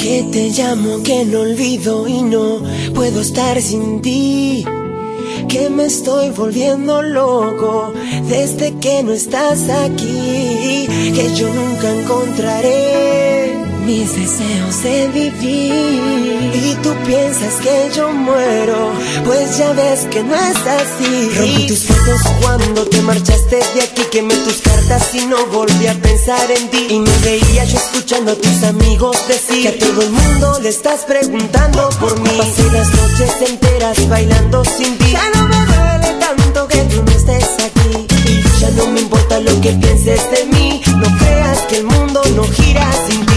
Que te llamo, que no olvido y no puedo estar sin ti. Que me estoy volviendo loco desde que no estás aquí. Que yo nunca encontraré mis deseos de vivir. Y tú piensas que yo muero, pues ya ves que no es así. Rompí tus fotos cuando te marchaste de aquí, quemé tus cartas y no volví a pensar en ti. Y me veía yo escuchando a tus amigos decir que a todo el mundo le estás preguntando por mí. Pasé las noches enteras bailando sin ti. Ya no me duele tanto que tú no estés aquí. Ya no me importa lo que pienses de mí. No creas que el mundo no gira así.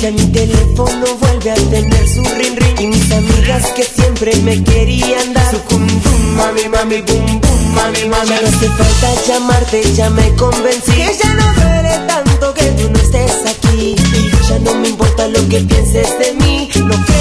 Ya mi teléfono vuelve a tener su ring ring. Y mis amigas que siempre me querían dar. Su cum -dum, mami mami bum bum mami mami. Ya no hace falta llamarte, ya me convencí. Que ya no duele tanto que tú no estés aquí. Ya no me importa lo que pienses de mí lo que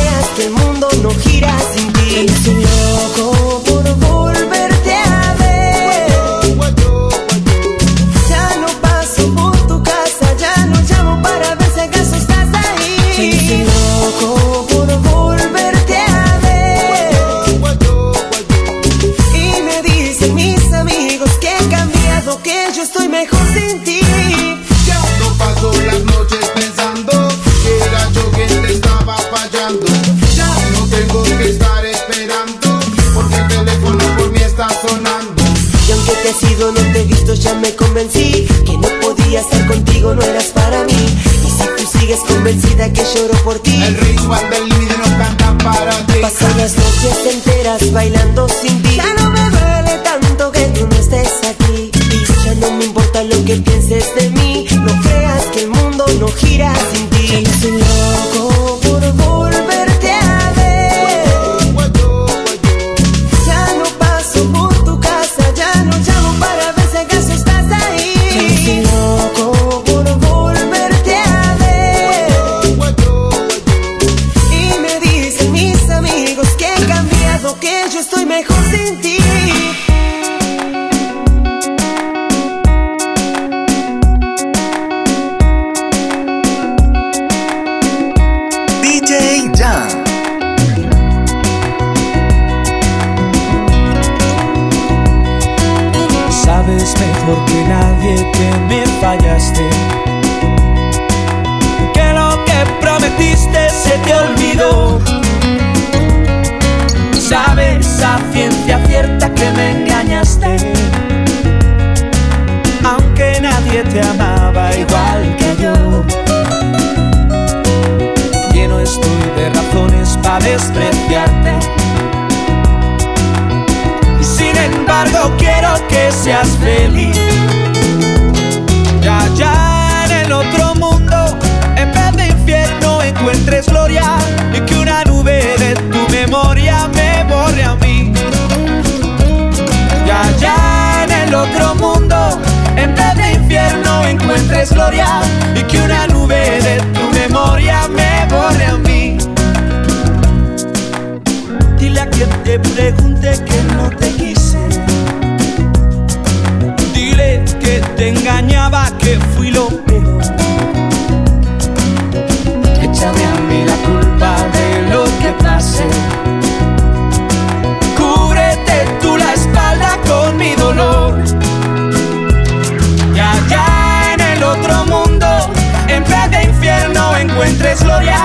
gloria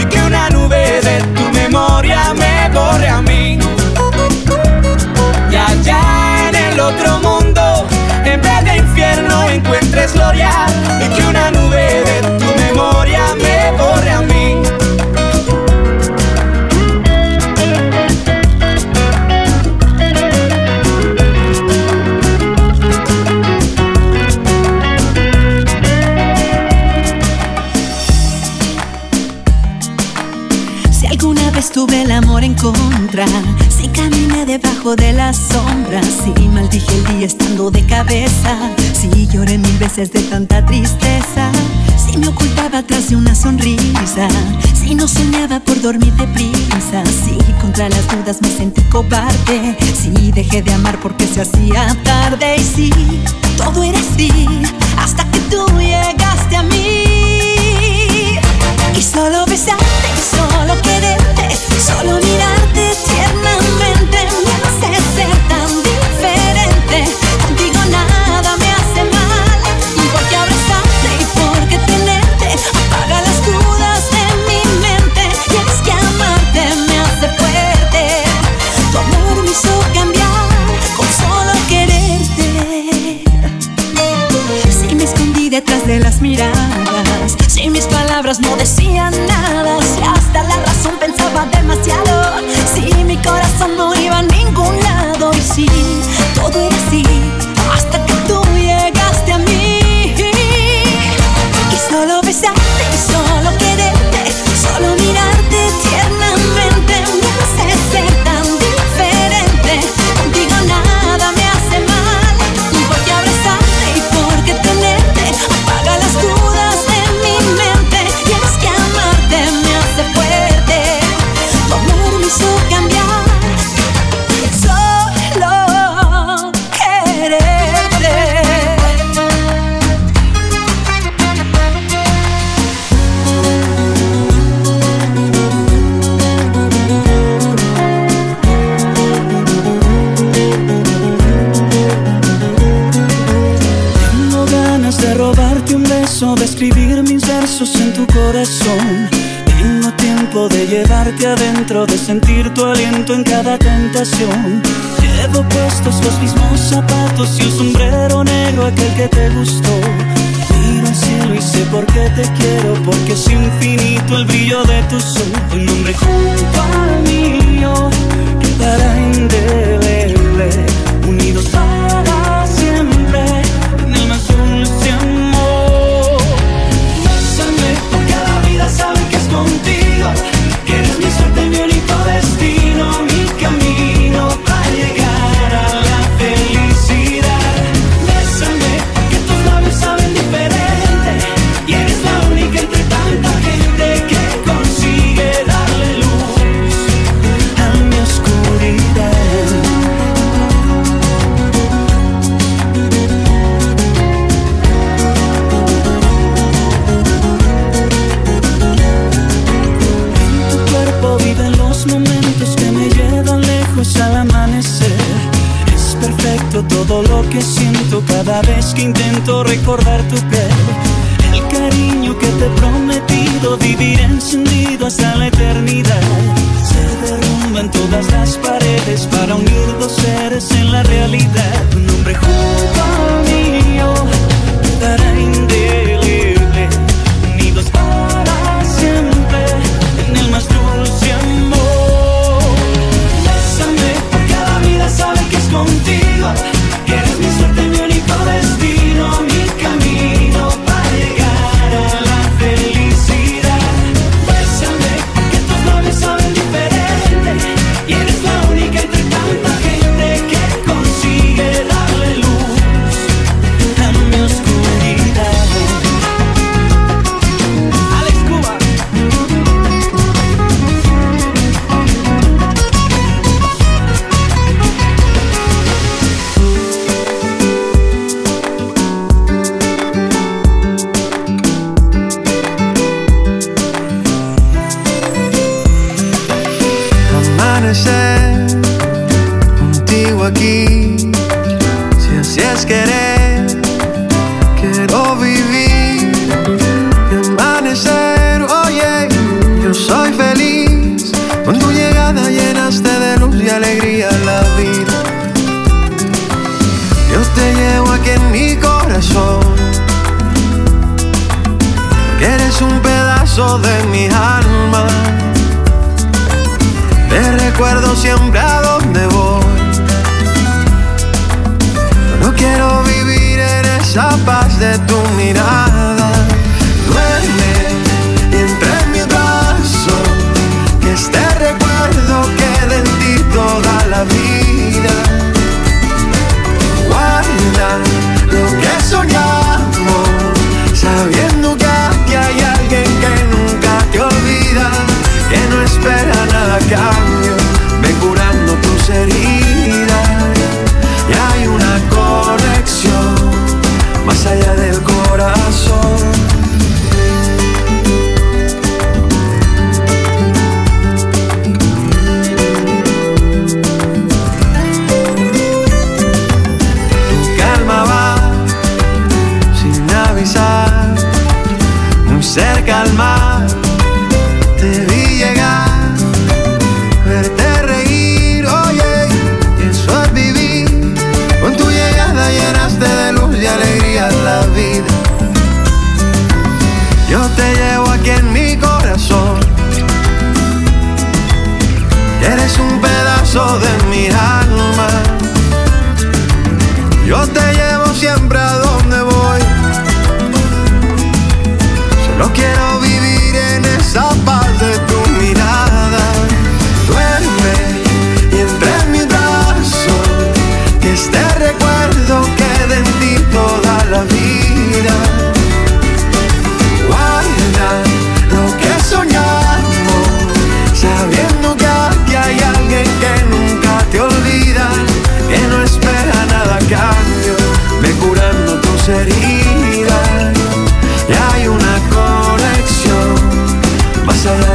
y que una Si caminé debajo de las sombras, si maldije el día estando de cabeza, si lloré mil veces de tanta tristeza, si me ocultaba tras de una sonrisa, si no soñaba por dormir deprisa, si contra las dudas me sentí cobarde, si dejé de amar porque se hacía tarde y si todo era así hasta que tú llegaste a mí y solo besarte, solo quererte, solo mirar. detrás de las miradas. Si mis palabras no decían nada, si hasta la razón pensaba demasiado, si mi corazón no iba a ningún lado y si en cada tentación. Llevo puestos los mismos zapatos y un sombrero negro aquel que te gustó. Miro al cielo y sé por qué te quiero, porque es infinito el brillo de tu sol. Tu nombre junto al mío quedará indeleble, unidos para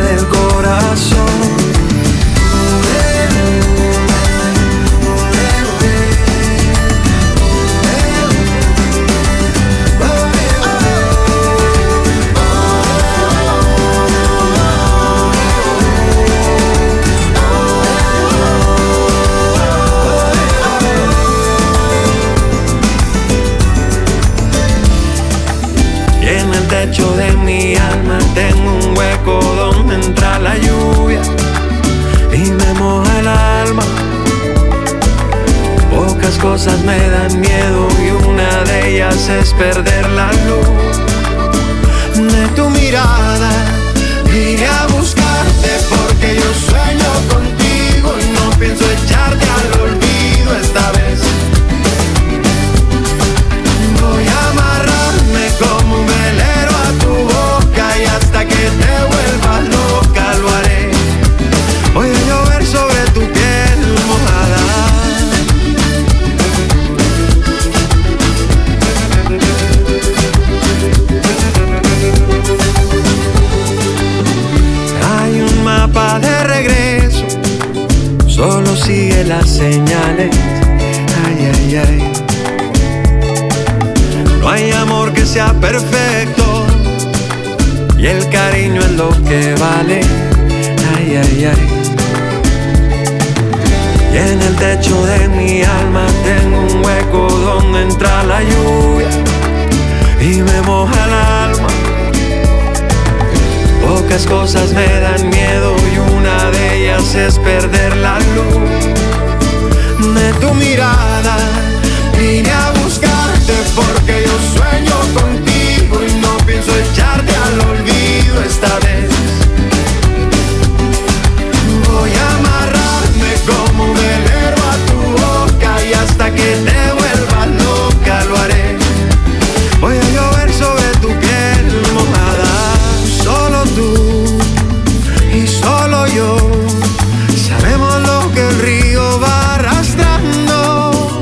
del corazón. perder. y el cariño es lo que vale. Ay, ay, ay. Y en el techo de mi alma tengo un hueco donde entra la lluvia y me moja el alma. Pocas cosas me dan miedo y una de ellas es perder la luz de tu mirada. Vine a buscarte porque yo sueño contigo esta vez. Voy a amarrarme como un velero a tu boca y hasta que te vuelvas loca lo haré. Voy a llover sobre tu piel mojada, solo tú y solo yo. Sabemos lo que el río va arrastrando.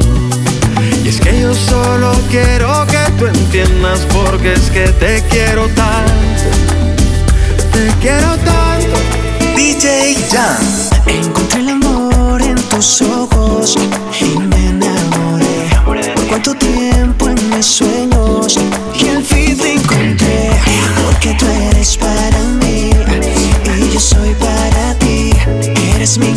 Y es que yo solo quiero que tú entiendas porque es que te quiero tanto y me enamoré. Por cuánto tiempo en mis sueños y al fin te encontré. Porque tú eres para mí y yo soy para ti. Eres mi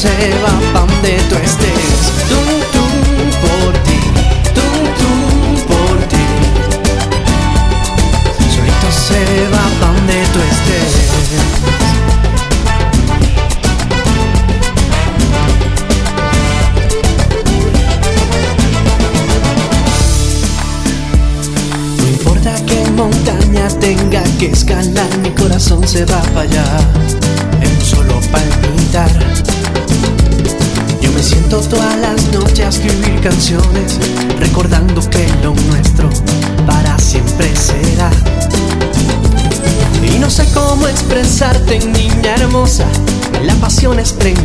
Solito trem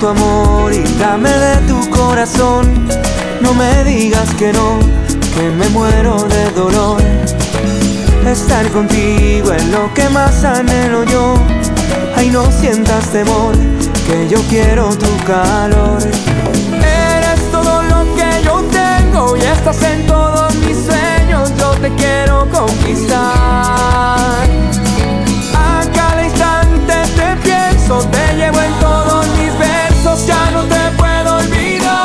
tu amor y dame de tu corazón. No me digas que no, que me muero de dolor. Estar contigo es lo que más anhelo yo. Ay, no sientas temor, que yo quiero tu calor. Eres todo lo que yo tengo y estás en todos mis sueños. Yo te quiero conquistar. A cada instante te pienso, te llevo en versos, ya no te puedo olvidar.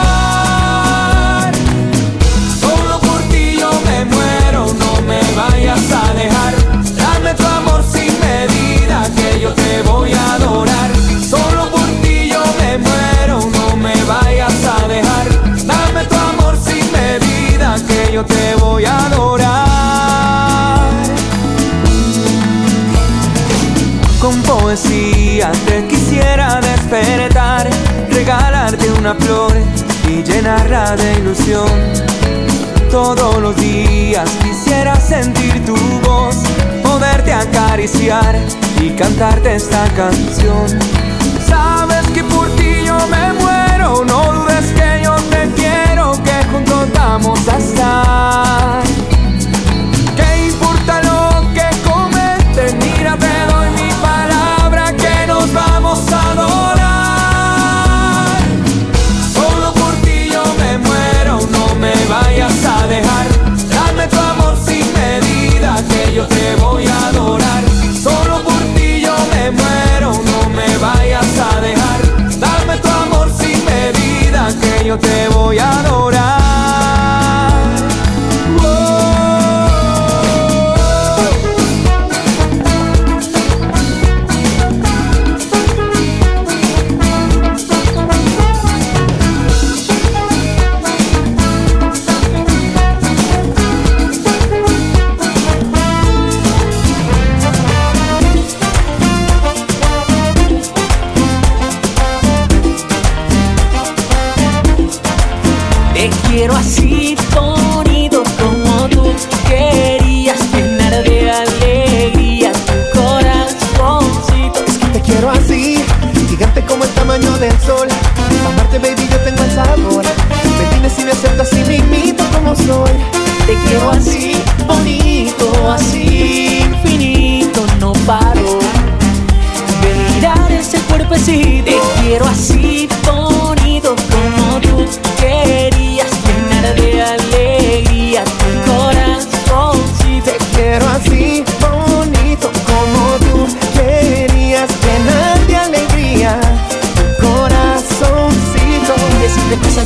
Solo por ti yo me muero, no me vayas a dejar. Dame tu amor sin medida, que yo te voy a adorar. Solo por ti yo me muero, no me vayas a dejar. Dame tu amor sin medida, que yo te voy a adorar. Con poesía te quisiera despertar, una flor y llenarla de ilusión. Todos los días quisiera sentir tu voz, poderte acariciar y cantarte esta canción. Sabes que por ti yo me muero, no dudes que yo te quiero, que juntos vamos a estar.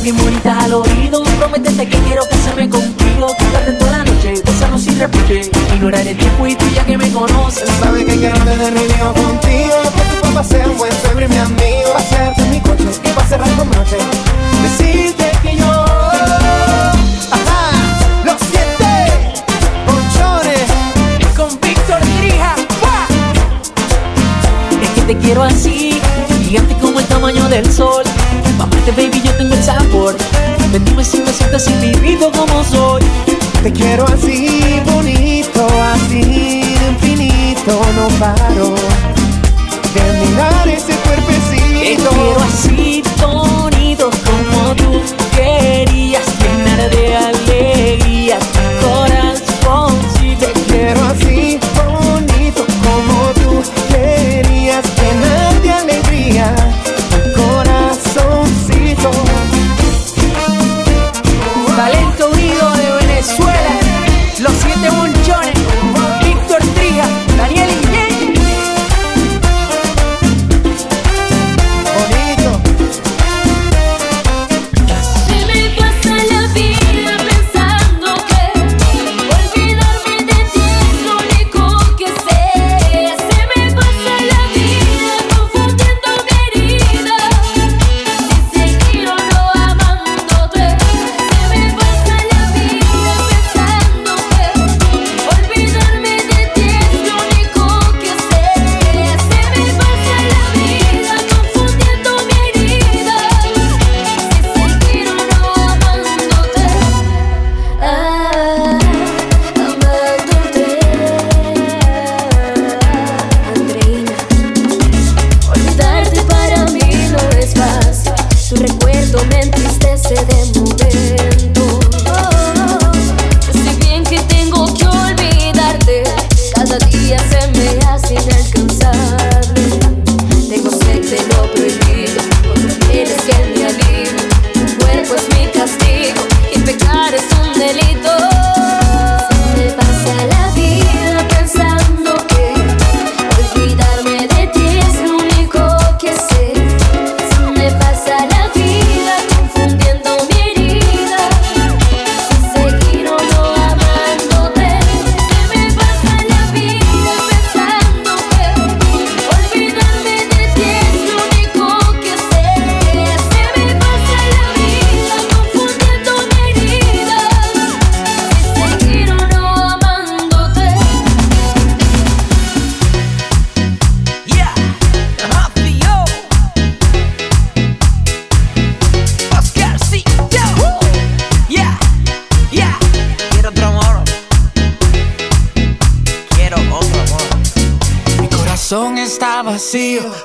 Bien bonitas al oído. Prométete que quiero casarme contigo. Quedarte toda la noche, besarnos sin reproche. Ignorar el tiempo y tú ya que me conoces. Sabes que quiero tener mi lío contigo. Que tu papá sea un buen suegro y mi amigo. A hacerte mi coche y va a cerrar con noche Decirte que yo Ajá, los siete colchones. Con Víctor Grija. Es que te quiero así. Gigante como el tamaño del sol Pa' amarte baby yo tengo el sabor. Ven, Dime si me sientes invito como soy. Te quiero así, bonito, así, infinito, no paro de mirar ese Te cuerpecito. quiero así, bonito como tú querías Llenar de alegría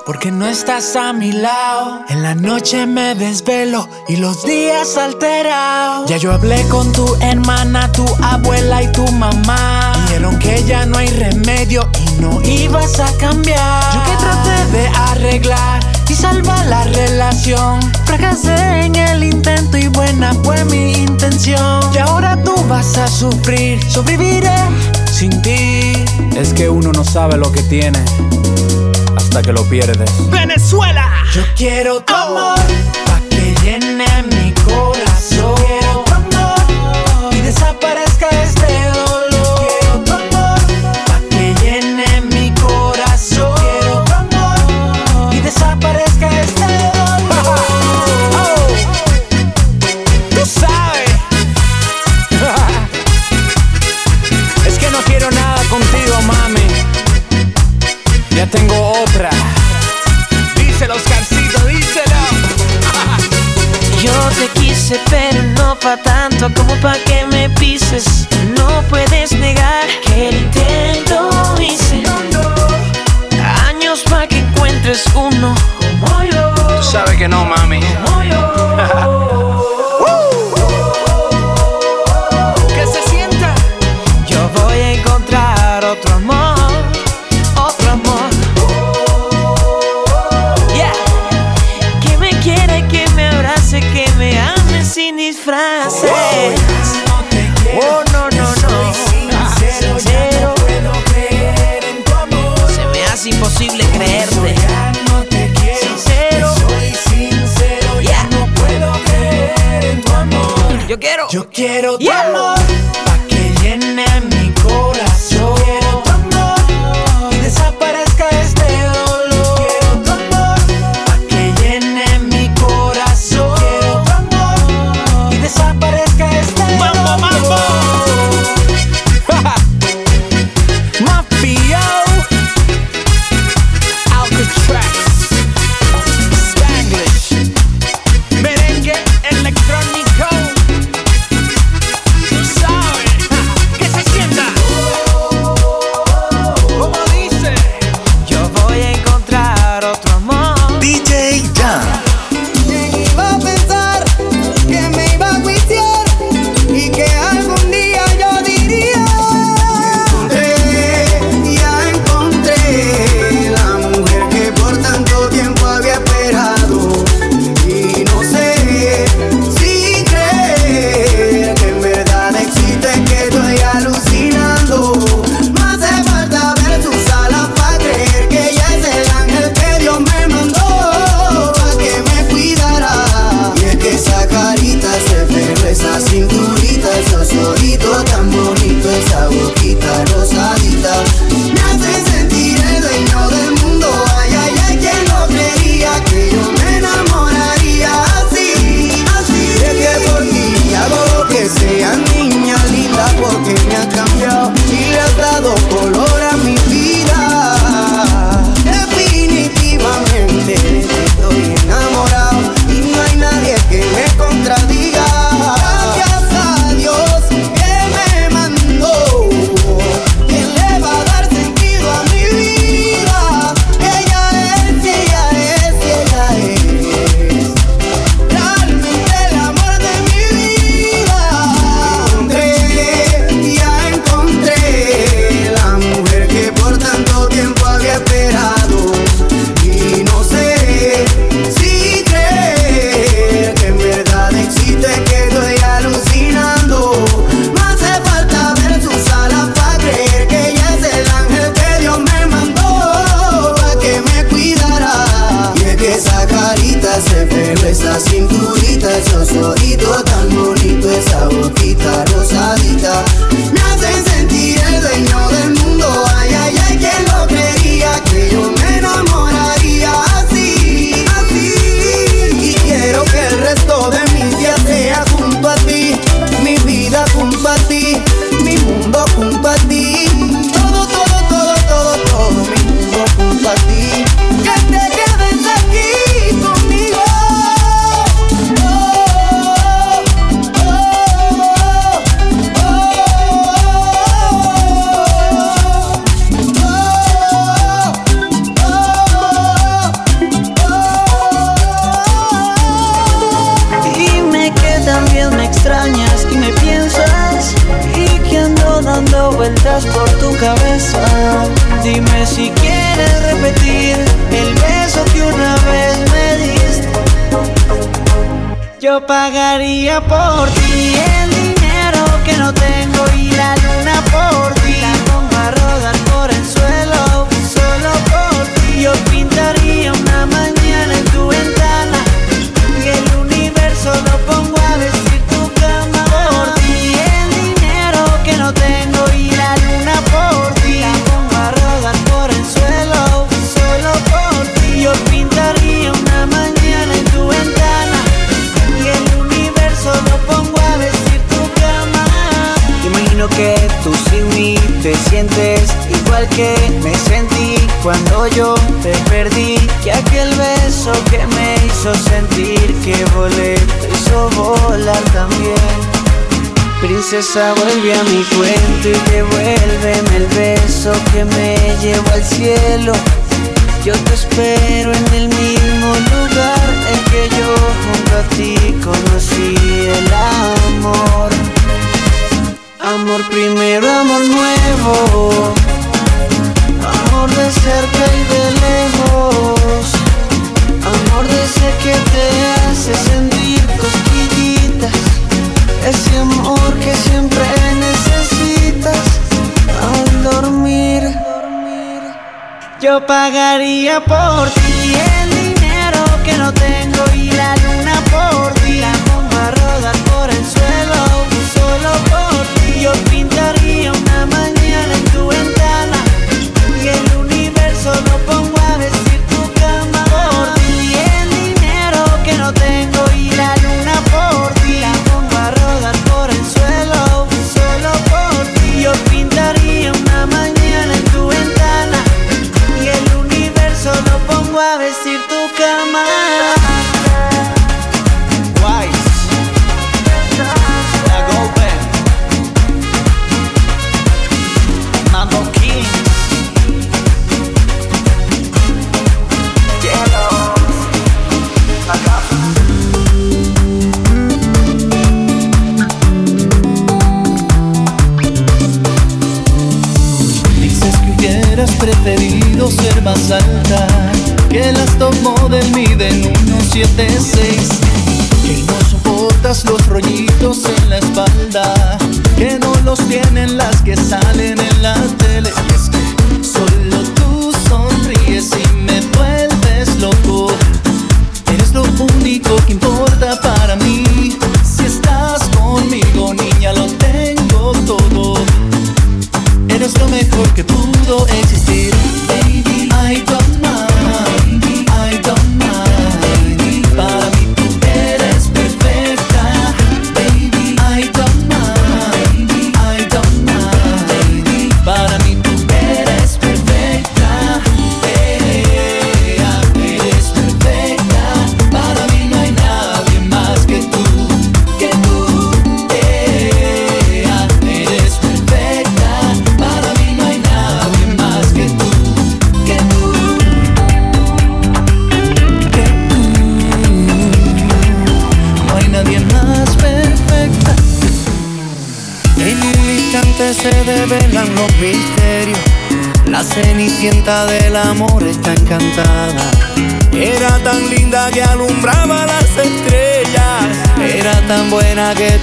porque no estás a mi lado. En la noche me desvelo y los días alterados. Ya yo hablé con tu hermana, tu abuela y tu mamá. Dijeron que ya no hay remedio y no ibas a cambiar. Yo que traté de arreglar y salvar la relación. Fracasé en el intento y buena fue mi intención. Y ahora tú vas a sufrir, sobreviviré sin ti. Es que uno no sabe lo que tiene hasta que lo pierdes. Venezuela. Yo quiero tu amor, pa' que llene mi tengo obra. Díselo, Oscarcito, díselo. Yo te quise, pero no pa' tanto como pa' que me pises. No puedes negar que el intento hice. Años pa' que encuentres uno como yo. Tú sabes que no, mami. Como yo. Yo quiero. Yo quiero tu amor. princesa vuelve a mi cuento y devuélveme el beso que me llevó al cielo. Yo te espero en el mismo lugar en que yo junto a ti conocí el amor. Amor primero, amor nuevo. Amor de cerca y de lejos. Amor desde que te ese amor que siempre necesitas al dormir. Yo pagaría por ti el dinero que no tengo.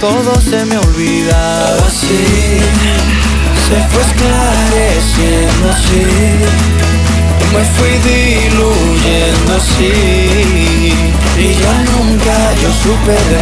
todo se me olvida. Así se fue esclareciendo así. Me fui diluyendo así. Y ya nunca yo supe de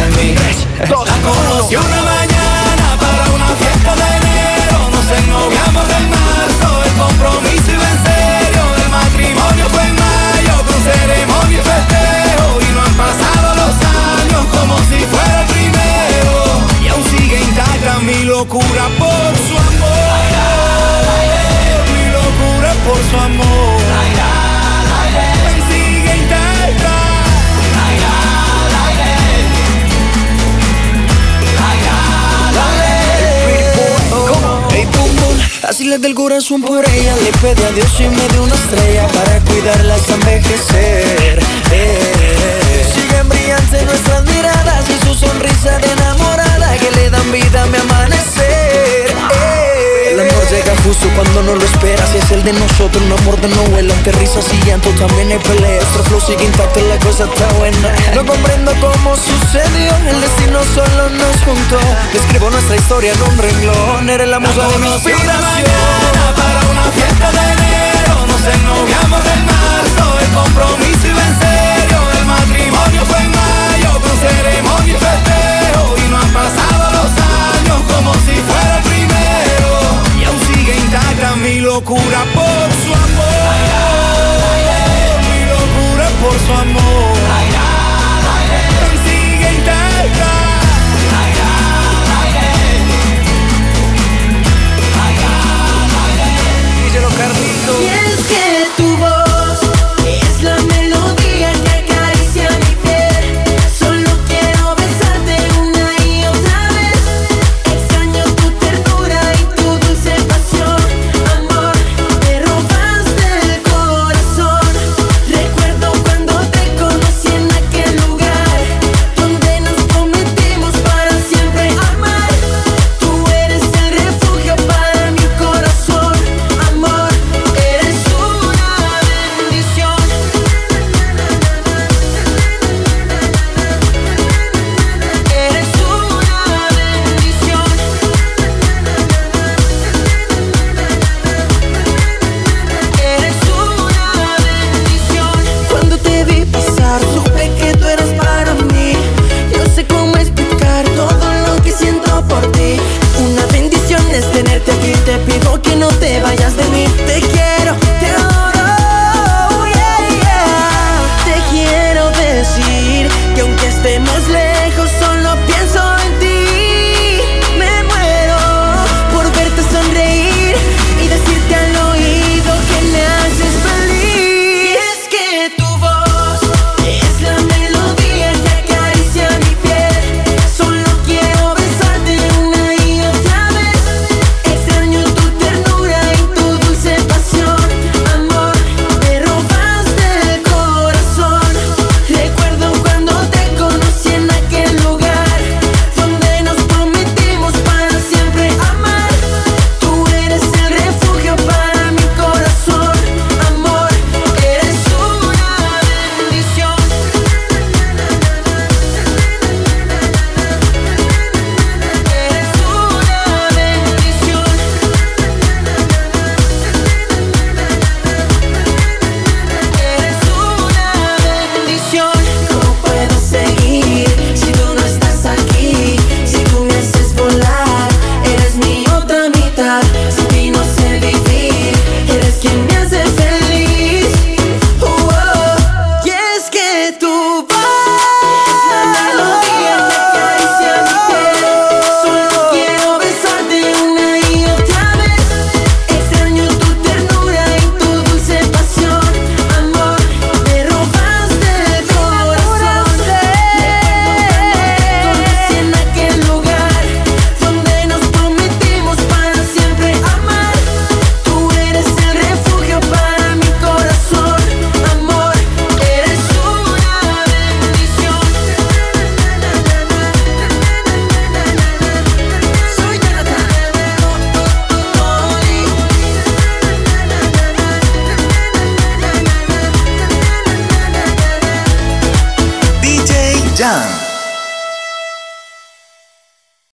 Miles del corazón por ella Le pedí a Dios y me dio una estrella Para cuidarla hasta envejecer. Cuando no lo esperas. Es el de nosotros, no amor de novela Que risas y llanto también hay peleas. Nuestro flow sigue la cosa está buena. No comprendo cómo sucedió El destino solo nos juntó. Escribo nuestra historia en un renglón. Eres la musa de mi inspiración para una fiesta de Nos en marzo El compromiso en serio. El matrimonio fue mayo Con ceremonia y festejo. Y no han pasado los años Como si fuera mi locura por su amor. Mi locura por su amor. Sigue intacta. Y es que